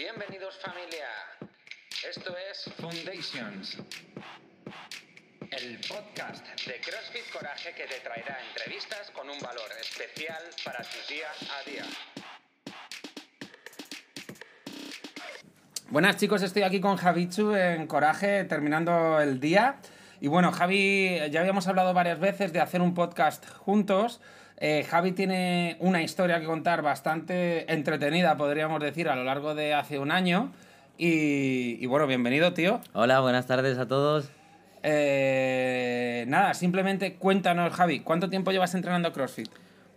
Bienvenidos familia. Esto es Foundations, el podcast de CrossFit Coraje que te traerá entrevistas con un valor especial para tu día a día. Buenas chicos, estoy aquí con Javichu en Coraje terminando el día. Y bueno, Javi, ya habíamos hablado varias veces de hacer un podcast juntos. Eh, Javi tiene una historia que contar bastante entretenida, podríamos decir, a lo largo de hace un año. Y, y bueno, bienvenido, tío. Hola, buenas tardes a todos. Eh, nada, simplemente cuéntanos, Javi, ¿cuánto tiempo llevas entrenando CrossFit?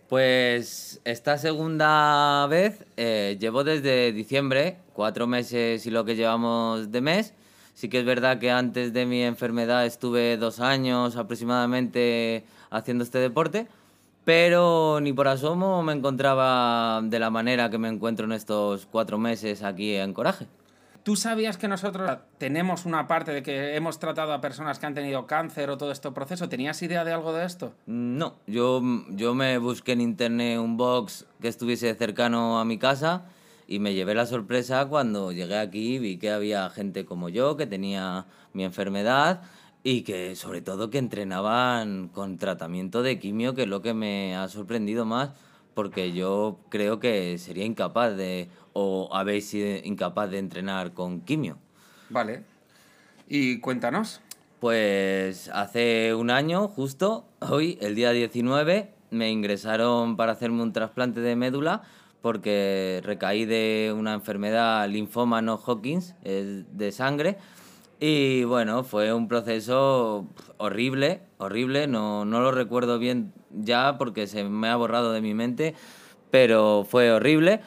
Pues esta segunda vez eh, llevo desde diciembre, cuatro meses y lo que llevamos de mes. Sí que es verdad que antes de mi enfermedad estuve dos años aproximadamente haciendo este deporte, pero ni por asomo me encontraba de la manera que me encuentro en estos cuatro meses aquí en Coraje. ¿Tú sabías que nosotros tenemos una parte de que hemos tratado a personas que han tenido cáncer o todo este proceso? ¿Tenías idea de algo de esto? No, yo, yo me busqué en internet un box que estuviese cercano a mi casa y me llevé la sorpresa cuando llegué aquí y vi que había gente como yo que tenía mi enfermedad y que sobre todo que entrenaban con tratamiento de quimio, que es lo que me ha sorprendido más, porque yo creo que sería incapaz de, o habéis sido incapaz de entrenar con quimio. Vale. Y cuéntanos. Pues hace un año, justo, hoy, el día 19, me ingresaron para hacerme un trasplante de médula porque recaí de una enfermedad linfoma no Hawkins de sangre y bueno, fue un proceso horrible, horrible, no, no lo recuerdo bien ya porque se me ha borrado de mi mente, pero fue horrible.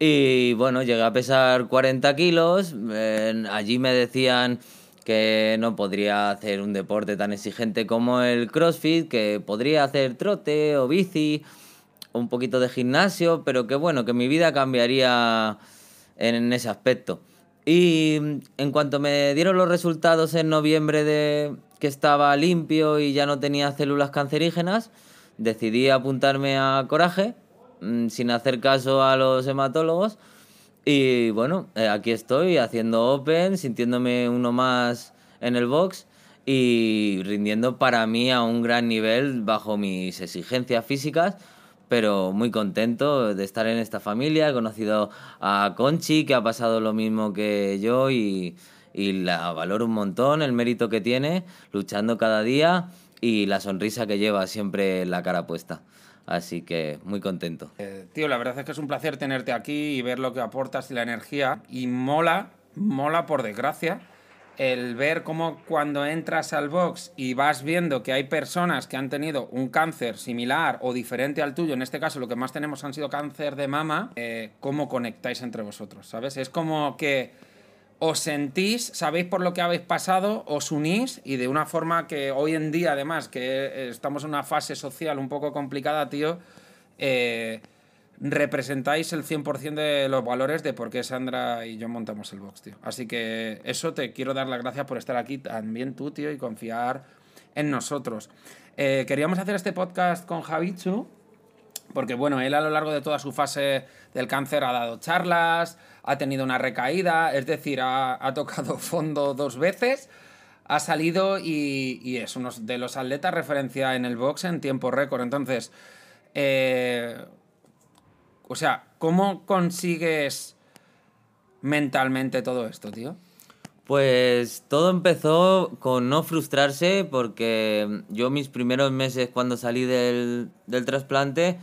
Y bueno, llegué a pesar 40 kilos, allí me decían que no podría hacer un deporte tan exigente como el CrossFit, que podría hacer trote o bici, un poquito de gimnasio, pero que bueno, que mi vida cambiaría en ese aspecto. Y en cuanto me dieron los resultados en noviembre de que estaba limpio y ya no tenía células cancerígenas, decidí apuntarme a Coraje, mm, sin hacer caso a los hematólogos. Y bueno, eh, aquí estoy haciendo Open, sintiéndome uno más en el box y rindiendo para mí a un gran nivel bajo mis exigencias físicas, pero muy contento de estar en esta familia. He conocido a Conchi, que ha pasado lo mismo que yo y, la valoro un montón, el mérito que tiene, luchando cada día y la sonrisa que lleva siempre la cara puesta. Así que muy contento. Eh, tío, la verdad es que es un placer tenerte aquí y ver lo que aportas y la energía. Y mola, mola por desgracia, el ver cómo cuando entras al box y vas viendo que hay personas que han tenido un cáncer similar o diferente al tuyo, en este caso lo que más tenemos han sido cáncer de mama, eh, cómo conectáis entre vosotros, ¿sabes? Es como que os sentís, sabéis por lo que habéis pasado, os unís y de una forma que hoy en día, además, que estamos en una fase social un poco complicada, tío, eh, representáis el 100% de los valores de por qué Sandra y yo montamos el box, tío. Así que eso te quiero dar las gracias por estar aquí también tú, tío, y confiar en nosotros. Eh, queríamos hacer este podcast con Javichu, porque bueno, él a lo largo de toda su fase del cáncer ha dado charlas, ha tenido una recaída, es decir, ha, tocado fondo dos veces, ha salido y, y, es uno de los atletas referencia en el box en tiempo récord. Entonces, eh, o sea, ¿cómo consigues mentalmente todo esto, tío? Pues todo empezó con no frustrarse porque yo mis primeros meses cuando salí del, del trasplante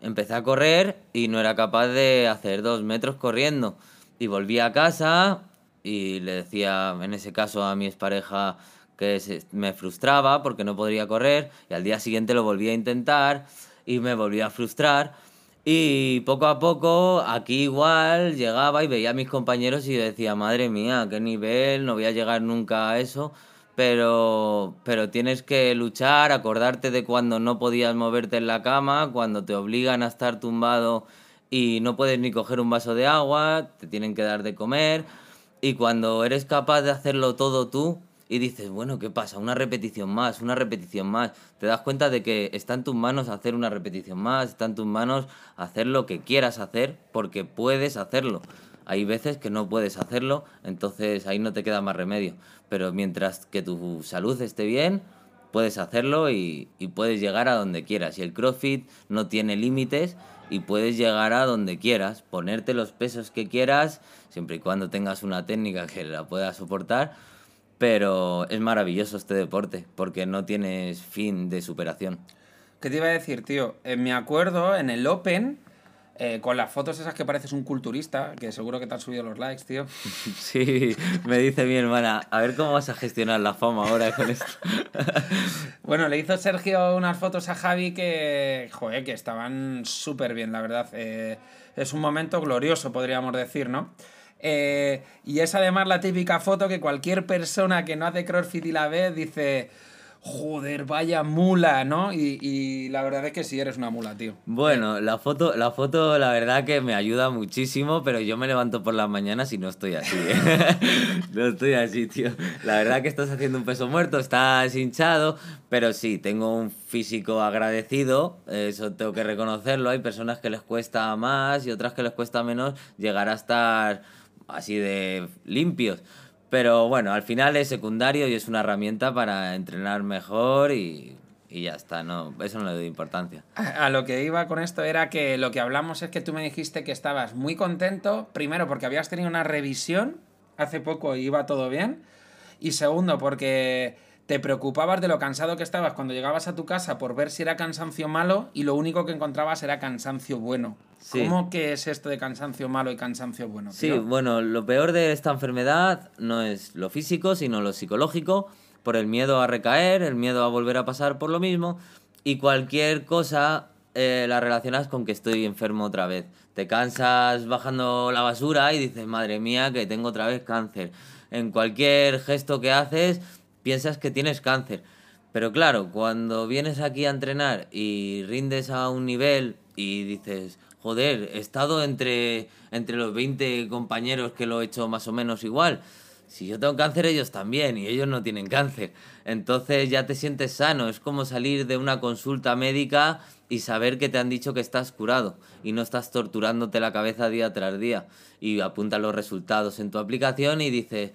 empecé a correr y no era capaz de hacer dos metros corriendo. Y volví a casa y le decía, en ese caso, a mi expareja que me frustraba porque no podría correr y al día siguiente lo volví a intentar y me volví a frustrar. Y poco a poco, aquí igual, llegaba y veía a mis compañeros y decía, madre mía, qué nivel, no voy a llegar nunca a eso pero, pero tienes que luchar, acordarte de cuando no podías moverte en la cama, cuando te obligan a estar tumbado y no puedes ni coger un vaso de agua, te tienen que dar de comer, y cuando eres capaz de hacerlo todo tú y dices, bueno, ¿qué pasa? Una repetición más, una repetición más, te das cuenta de que está en tus manos hacer una repetición más, está en tus manos hacer lo que quieras hacer porque puedes hacerlo. Hay veces que no puedes hacerlo, entonces ahí no te queda más remedio. Pero mientras que tu salud esté bien, puedes hacerlo y, puedes llegar a donde quieras. Y el CrossFit no tiene límites y puedes llegar a donde quieras, ponerte los pesos que quieras, siempre y cuando tengas una técnica que la pueda soportar. Pero es maravilloso este deporte porque no tienes fin de superación. ¿Qué te iba a decir, tío? Eh, me acuerdo en el Open, eh, con las fotos esas que pareces un culturista, que seguro que te han subido los likes, tío. Sí, me dice mi hermana, a ver cómo vas a gestionar la fama ahora con esto. bueno, le hizo Sergio unas fotos a Javi que, joder, que estaban súper bien, la verdad. Eh, es un momento glorioso, podríamos decir, ¿no? Eh, y es además la típica foto que cualquier persona que no hace CrossFit y la ve dice, joder, vaya mula, ¿no? Y, la verdad es que sí eres una mula, tío. Bueno, la foto, la foto, la verdad que me ayuda muchísimo, pero yo me levanto por las mañanas y no estoy así, ¿eh? no estoy así, tío. La verdad que estás haciendo un peso muerto, estás hinchado, pero sí, tengo un físico agradecido, eso tengo que reconocerlo. Hay personas que les cuesta más y otras que les cuesta menos llegar a estar así de limpios. Pero bueno, al final es secundario y es una herramienta para entrenar mejor y, y ya está, no, eso no le doy importancia. A lo que iba con esto era que lo que hablamos es que tú me dijiste que estabas muy contento, primero porque habías tenido una revisión hace poco y iba todo bien, y segundo porque te preocupabas de lo cansado que estabas cuando llegabas a tu casa por ver si era cansancio malo y lo único que encontrabas era cansancio bueno. ¿Cómo que es esto de cansancio malo y cansancio bueno? Sí, bueno, lo peor de esta enfermedad no es lo físico, sino lo psicológico, por el miedo a recaer, el miedo a volver a pasar por lo mismo y cualquier cosa eh, la relacionas con que estoy enfermo otra vez. Te cansas bajando la basura y dices, madre mía, que tengo otra vez cáncer. En cualquier gesto que haces piensas que tienes cáncer. Pero claro, cuando vienes aquí a entrenar y rindes a un nivel y dices, joder, he estado entre, entre los 20 compañeros que lo he hecho más o menos igual. Si yo tengo cáncer, ellos también, y ellos no tienen cáncer. Entonces ya te sientes sano. Es como salir de una consulta médica y saber que te han dicho que estás curado y no estás torturándote la cabeza día tras día. Y apuntas los resultados en tu aplicación y dices,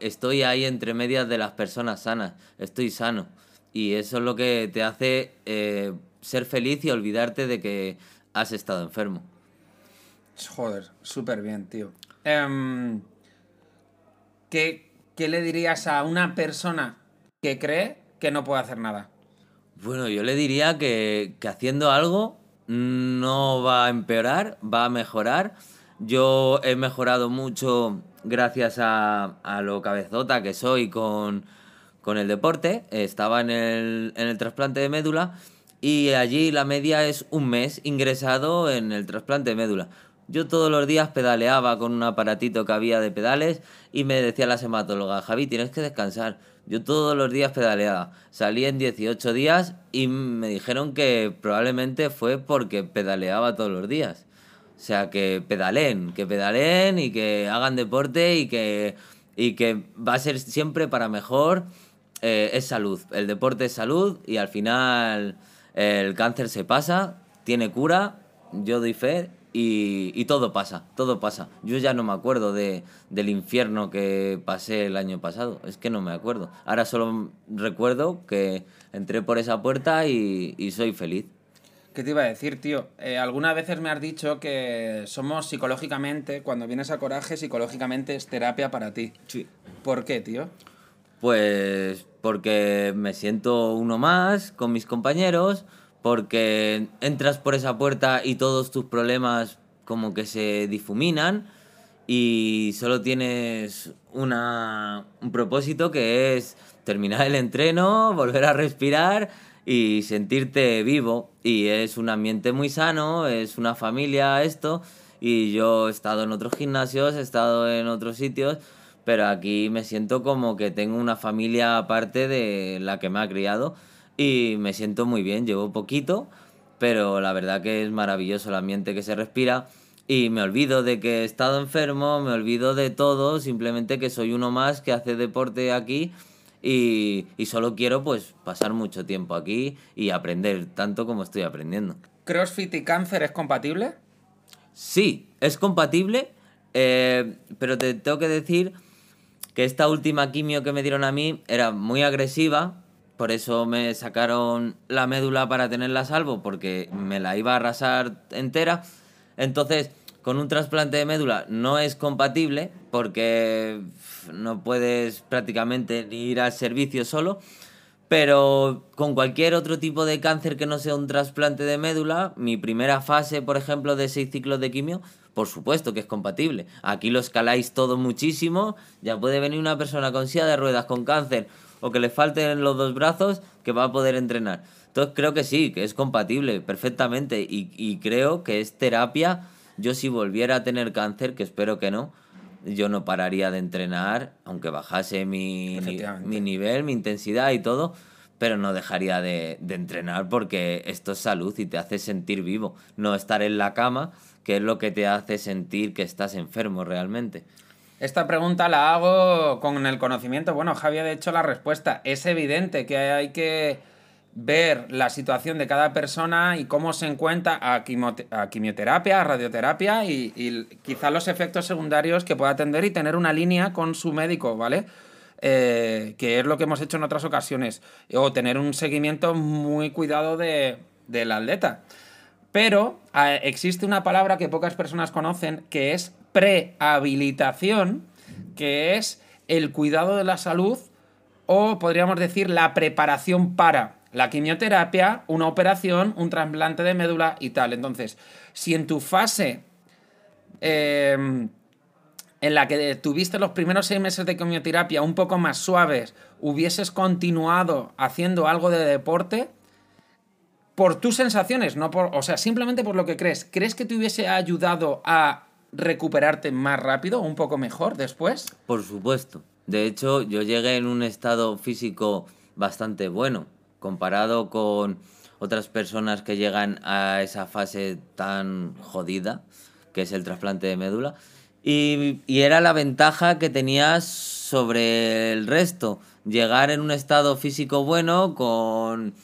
estoy ahí entre medias de las personas sanas, estoy sano. Y eso es lo que te hace eh, ser feliz y olvidarte de que has estado enfermo. Joder, súper bien, tío. Em, ¿qué, le dirías a una persona que cree que no puede hacer nada? Bueno, yo le diría que, que haciendo algo no va a empeorar, va a mejorar. Yo he mejorado mucho gracias a, a lo cabezota que soy con, con el deporte. Estaba en el, en el trasplante de médula y allí la media es un mes ingresado en el trasplante de médula. Yo todos los días pedaleaba con un aparatito que había de pedales y me decía la hematóloga, Javi, tienes que descansar. Yo todos los días pedaleaba. Salí en 18 días y me dijeron que probablemente fue porque pedaleaba todos los días. O sea, que pedalen, que pedalen y que hagan deporte y que, y que va a ser siempre para mejor. Eh, es salud. El deporte es salud y al final el cáncer se pasa, tiene cura, yo doy fe y, y, todo pasa, todo pasa. Yo ya no me acuerdo de, del infierno que pasé el año pasado, es que no me acuerdo. Ahora solo recuerdo que entré por esa puerta y, y soy feliz. ¿Qué te iba a decir, tío? Eh, algunas veces me has dicho que somos psicológicamente, cuando vienes a Coraje, psicológicamente es terapia para ti. Sí. ¿Por qué, tío? Pues porque me siento uno más con mis compañeros, porque entras por esa puerta y todos tus problemas como que se difuminan y solo tienes una, un propósito que es terminar el entreno, volver a respirar y sentirte vivo. Y es un ambiente muy sano, es una familia esto. Y yo he estado en otros gimnasios, he estado en otros sitios, pero aquí me siento como que tengo una familia aparte de la que me ha criado y me siento muy bien. Llevo poquito, pero la verdad que es maravilloso el ambiente que se respira. Y me olvido de que he estado enfermo, me olvido de todo, simplemente que soy uno más que hace deporte aquí y, y solo quiero pues pasar mucho tiempo aquí y aprender tanto como estoy aprendiendo. ¿CrossFit y cáncer es compatible? Sí, es compatible. Eh, pero te tengo que decir que esta última quimio que me dieron a mí era muy agresiva, por eso me sacaron la médula para tenerla a salvo, porque me la iba a arrasar entera. Entonces, con un trasplante de médula no es compatible, porque no puedes prácticamente ir al servicio solo. Pero con cualquier otro tipo de cáncer que no sea un trasplante de médula, mi primera fase, por ejemplo, de seis ciclos de quimio, por supuesto que es compatible. Aquí lo escaláis todo muchísimo, ya puede venir una persona con silla de ruedas, con cáncer, o que le falten los dos brazos, que va a poder entrenar. Entonces creo que sí, que es compatible perfectamente y, y creo que es terapia. Yo si volviera a tener cáncer, que espero que no, yo no pararía de entrenar, aunque bajase mi, mi nivel, mi intensidad y todo, pero no dejaría de, de entrenar porque esto es salud y te hace sentir vivo, no estar en la cama, que es lo que te hace sentir que estás enfermo realmente. Esta pregunta la hago con el conocimiento. Bueno, Javi ha hecho la respuesta. Es evidente que hay que ver la situación de cada persona y cómo se encuentra a, quimioterapia, a radioterapia y, y quizá los efectos secundarios que pueda atender y tener una línea con su médico, ¿vale? Eh, que es lo que hemos hecho en otras ocasiones. O tener un seguimiento muy cuidado de, del atleta. Pero existe una palabra que pocas personas conocen que es prehabilitación, que es el cuidado de la salud o podríamos decir la preparación para la quimioterapia, una operación, un trasplante de médula y tal. Entonces, si en tu fase eh, en la que tuviste los primeros seis meses de quimioterapia un poco más suaves, hubieses continuado haciendo algo de deporte, por tus sensaciones, no por, o sea, simplemente por lo que crees, ¿crees que te hubiese ayudado a recuperarte más rápido, un poco mejor después? Por supuesto. De hecho, yo llegué en un estado físico bastante bueno, comparado con otras personas que llegan a esa fase tan jodida, que es el trasplante de médula. Y, y era la ventaja que tenías sobre el resto, llegar en un estado físico bueno, con,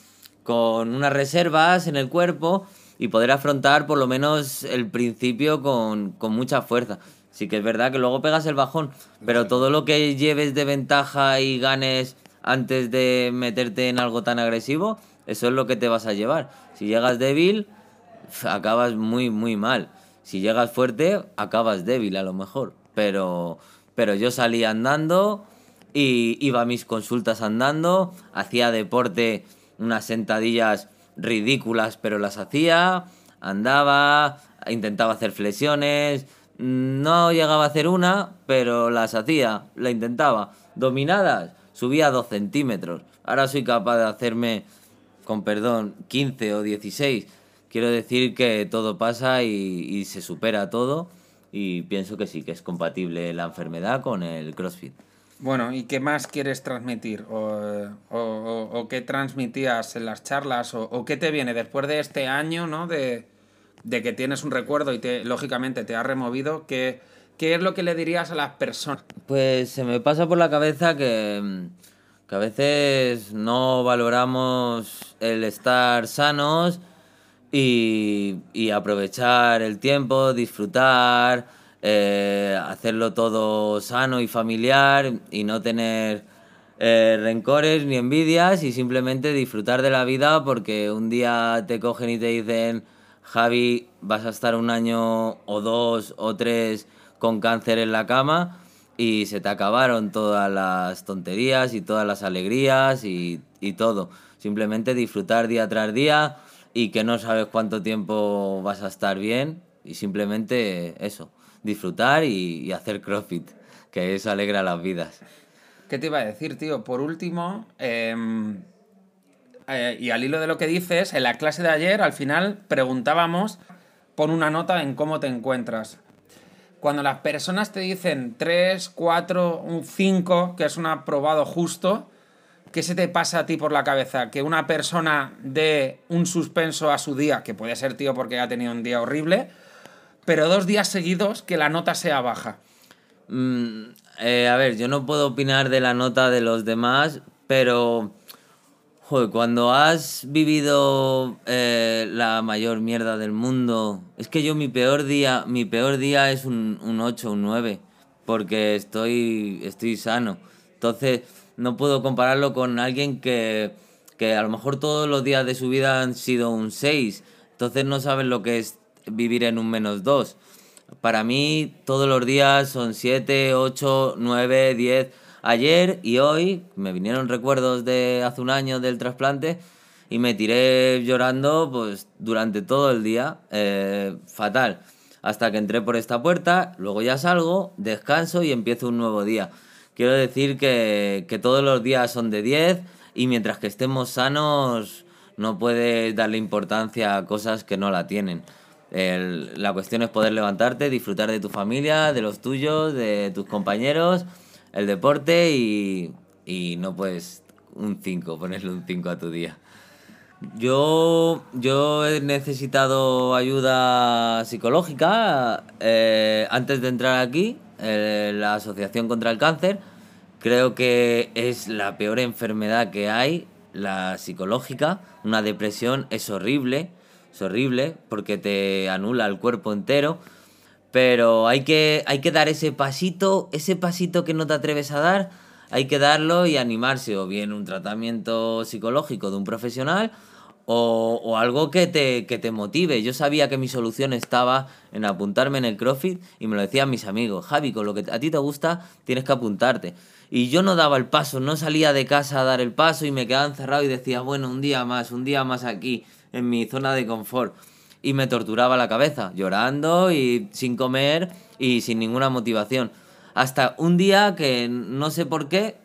con unas reservas en el cuerpo y poder afrontar por lo menos el principio con, con mucha fuerza. Sí que es verdad que luego pegas el bajón, pero todo lo que lleves de ventaja y ganes antes de meterte en algo tan agresivo, eso es lo que te vas a llevar. Si llegas débil, acabas muy, muy mal. Si llegas fuerte, acabas débil a lo mejor. Pero, pero yo salí andando y iba a mis consultas andando, hacía deporte, unas sentadillas ridículas, pero las hacía, andaba, intentaba hacer flexiones, no llegaba a hacer una, pero las hacía, la intentaba. Dominadas, subía dos centímetros. Ahora soy capaz de hacerme, con perdón, 15 o 16. Quiero decir que todo pasa y, se supera todo y pienso que sí, que es compatible la enfermedad con el CrossFit. Bueno, ¿y qué más quieres transmitir? ¿O, qué transmitías en las charlas? ¿O, o qué te viene después de este año, ¿no? De, de que tienes un recuerdo y te, lógicamente te ha removido. ¿qué, ¿Qué es lo que le dirías a las personas? Pues se me pasa por la cabeza que, que a veces no valoramos el estar sanos y, y aprovechar el tiempo, disfrutar, eh, hacerlo todo sano y familiar y no tener eh, rencores ni envidias y simplemente disfrutar de la vida porque un día te cogen y te dicen, Javi, vas a estar un año o dos o tres con cáncer en la cama y se te acabaron todas las tonterías y todas las alegrías y, y todo. Simplemente disfrutar día tras día y que no sabes cuánto tiempo vas a estar bien y simplemente eso, disfrutar y, hacer CrossFit, que eso alegra las vidas. ¿Qué te iba a decir, tío? Por último, em, eh, y al hilo de lo que dices, en la clase de ayer, al final preguntábamos, pon una nota en cómo te encuentras. Cuando las personas te dicen 3, 4, un 5, que es un aprobado justo, ¿qué se te pasa a ti por la cabeza? Que una persona dé un suspenso a su día, que puede ser, tío, porque ha tenido un día horrible, pero dos días seguidos que la nota sea baja. Mm, eh, a ver, yo no puedo opinar de la nota de los demás, pero Joder, cuando has vivido eh, la mayor mierda del mundo, es que yo mi peor día, mi peor día es un, un 8, un 9, porque estoy, estoy sano. Entonces, no puedo compararlo con alguien que, que a lo mejor todos los días de su vida han sido un 6. Entonces no saben lo que es vivir en un menos 2. Para mí todos los días son 7, 8, 9, 10 ayer y hoy me vinieron recuerdos de hace un año del trasplante y me tiré llorando pues durante todo el día, eh, fatal. Hasta que entré por esta puerta, luego ya salgo, descanso y empiezo un nuevo día. Quiero decir que, que todos los días son de 10 y mientras que estemos sanos no puedes darle importancia a cosas que no la tienen. La cuestión es poder levantarte, disfrutar de tu familia, de los tuyos, de tus compañeros el deporte y, y no puedes un 5, ponerle un 5 a tu día. Yo, yo he necesitado ayuda psicológica eh, antes de entrar aquí, eh, la Asociación contra el Cáncer. Creo que es la peor enfermedad que hay, la psicológica. Una depresión es horrible, es horrible porque te anula el cuerpo entero pero hay que, hay que dar ese pasito, ese pasito que no te atreves a dar, hay que darlo y animarse, o bien un tratamiento psicológico de un profesional, o, o, algo que te, que te motive. Yo sabía que mi solución estaba en apuntarme en el CrossFit y me lo decían mis amigos, Javi, con lo que a ti te gusta tienes que apuntarte. Y yo no daba el paso, no salía de casa a dar el paso y me quedaba encerrado y decía, bueno, un día más, un día más aquí, en mi zona de confort y me torturaba la cabeza, llorando y sin comer y sin ninguna motivación. Hasta un día que no sé por qué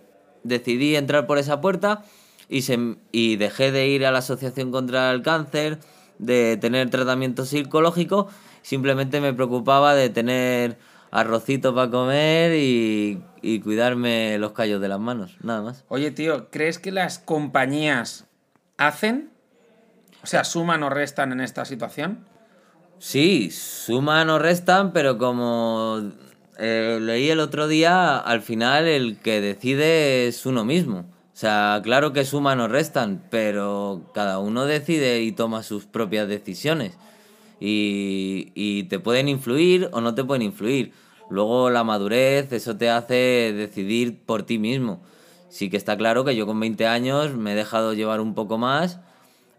decidí entrar por esa puerta y, se, y dejé de ir a la Asociación contra el Cáncer, de tener tratamiento psicológico, simplemente me preocupaba de tener arrocito para comer y, y cuidarme los callos de las manos, nada más. Oye, tío, ¿crees que las compañías hacen o sea, ¿suman o restan en esta situación? Sí, suman o restan, pero como eh, leí el otro día, al final el que decide es uno mismo. O sea, claro que suman o restan, pero cada uno decide y toma sus propias decisiones. Y, y te pueden influir o no te pueden influir. Luego la madurez, eso te hace decidir por ti mismo. Sí que está claro que yo con 20 años me he dejado llevar un poco más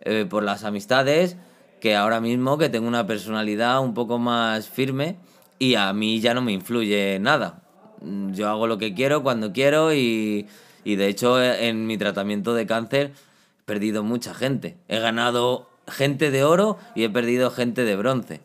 eh, por las amistades, que ahora mismo que tengo una personalidad un poco más firme y a mí ya no me influye nada. Mm, yo hago lo que quiero cuando quiero y, y de hecho eh, en mi tratamiento de cáncer he perdido mucha gente. He ganado gente de oro y he perdido gente de bronce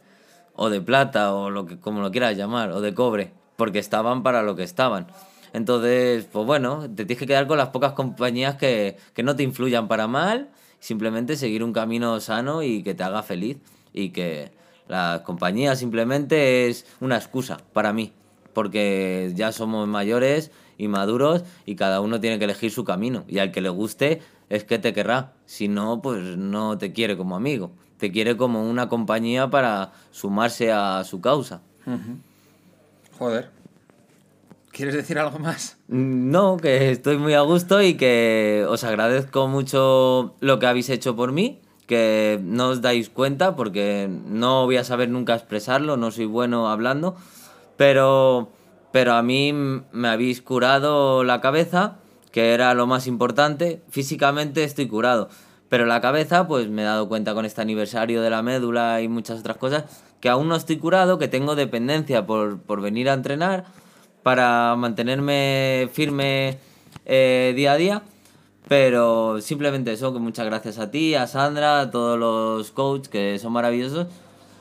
o de plata o lo que como lo quieras llamar o de cobre porque estaban para lo que estaban. Entonces, pues bueno, te tienes que quedar con las pocas compañías que, que no te influyan para mal simplemente seguir un camino sano y que te haga feliz y que la compañía simplemente es una excusa para mí, porque ya somos mayores y maduros y cada uno tiene que elegir su camino y al que le guste es que te querrá, si no, pues no te quiere como amigo, te quiere como una compañía para sumarse a su causa. Joder, ¿Quieres decir algo más? No, que estoy muy a gusto y que os agradezco mucho lo que habéis hecho por mí, que no os dais cuenta porque no voy a saber nunca expresarlo, no soy bueno hablando, pero, pero a mí me habéis curado la cabeza, que era lo más importante. Físicamente estoy curado, pero la cabeza pues me he dado cuenta con este aniversario de la médula y muchas otras cosas que aún no estoy curado, que tengo dependencia por, por venir a entrenar para mantenerme firme eh, día a día. Pero simplemente eso, que muchas gracias a ti, a Sandra, a todos los coaches que son maravillosos,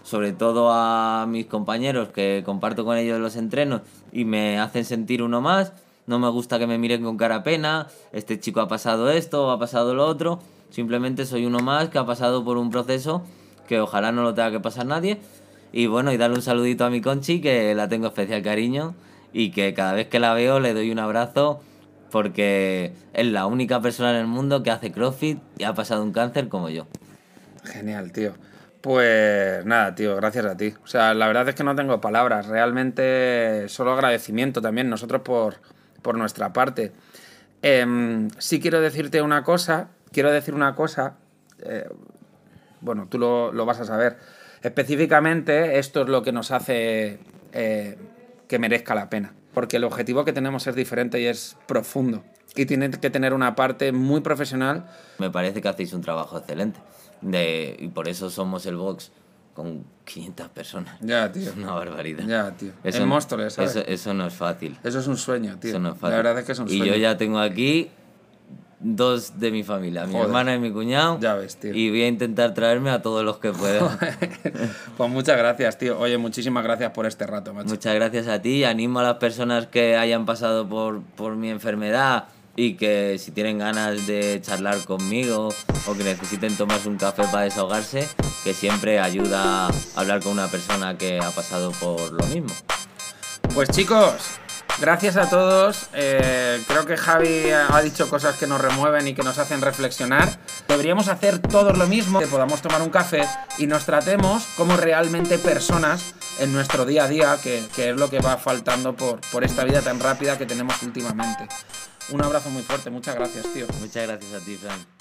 sobre todo a mis compañeros que comparto con ellos los entrenos y me hacen sentir uno más. No me gusta que me miren con cara pena, este chico ha pasado esto, ha pasado lo otro. Simplemente soy uno más que ha pasado por un proceso que ojalá no lo tenga que pasar nadie. Y bueno, y darle un saludito a mi Conchi, que la tengo especial cariño y que cada vez que la veo le doy un abrazo porque es la única persona en el mundo que hace CrossFit y ha pasado un cáncer como yo. Genial, tío. Pues nada, tío, gracias a ti. O sea, la verdad es que no tengo palabras. Realmente solo agradecimiento también nosotros por, por nuestra parte. Eh, sí quiero decirte una cosa quiero decir una cosa, eh, bueno, tú lo, lo, vas a saber. Específicamente, esto es lo que nos hace eh, que merezca la pena. Porque el objetivo que tenemos es diferente y es profundo. Y tiene que tener una parte muy profesional. Me parece que hacéis un trabajo excelente. De, y por eso somos el Vox con 500 personas. Ya, tío. Es una barbaridad. Ya, tío. Eso, el monstruo, ¿sabes? Eso, eso, no es fácil. Eso es un sueño, tío. Eso no es fácil. La verdad es que es un y sueño. yo ya tengo aquí dos de mi familia, mi Joder. hermana y mi cuñado. Ya ves, tío. Y voy a intentar traerme a todos los que pueda. pues muchas gracias, tío. Oye, muchísimas gracias por este rato, macho. Muchas gracias a ti. Animo a las personas que hayan pasado por, por mi enfermedad y que si tienen ganas de charlar conmigo o que necesiten tomarse un café para desahogarse, que siempre ayuda a hablar con una persona que ha pasado por lo mismo. Pues chicos, gracias a todos. Eh, creo que Javi ha dicho cosas que nos remueven y que nos hacen reflexionar. Deberíamos hacer todos lo mismo, que podamos tomar un café y nos tratemos como realmente personas en nuestro día a día, que, que es lo que va faltando por, por esta vida tan rápida que tenemos últimamente. Un abrazo muy fuerte, muchas gracias, tío. Muchas gracias a ti, Fran.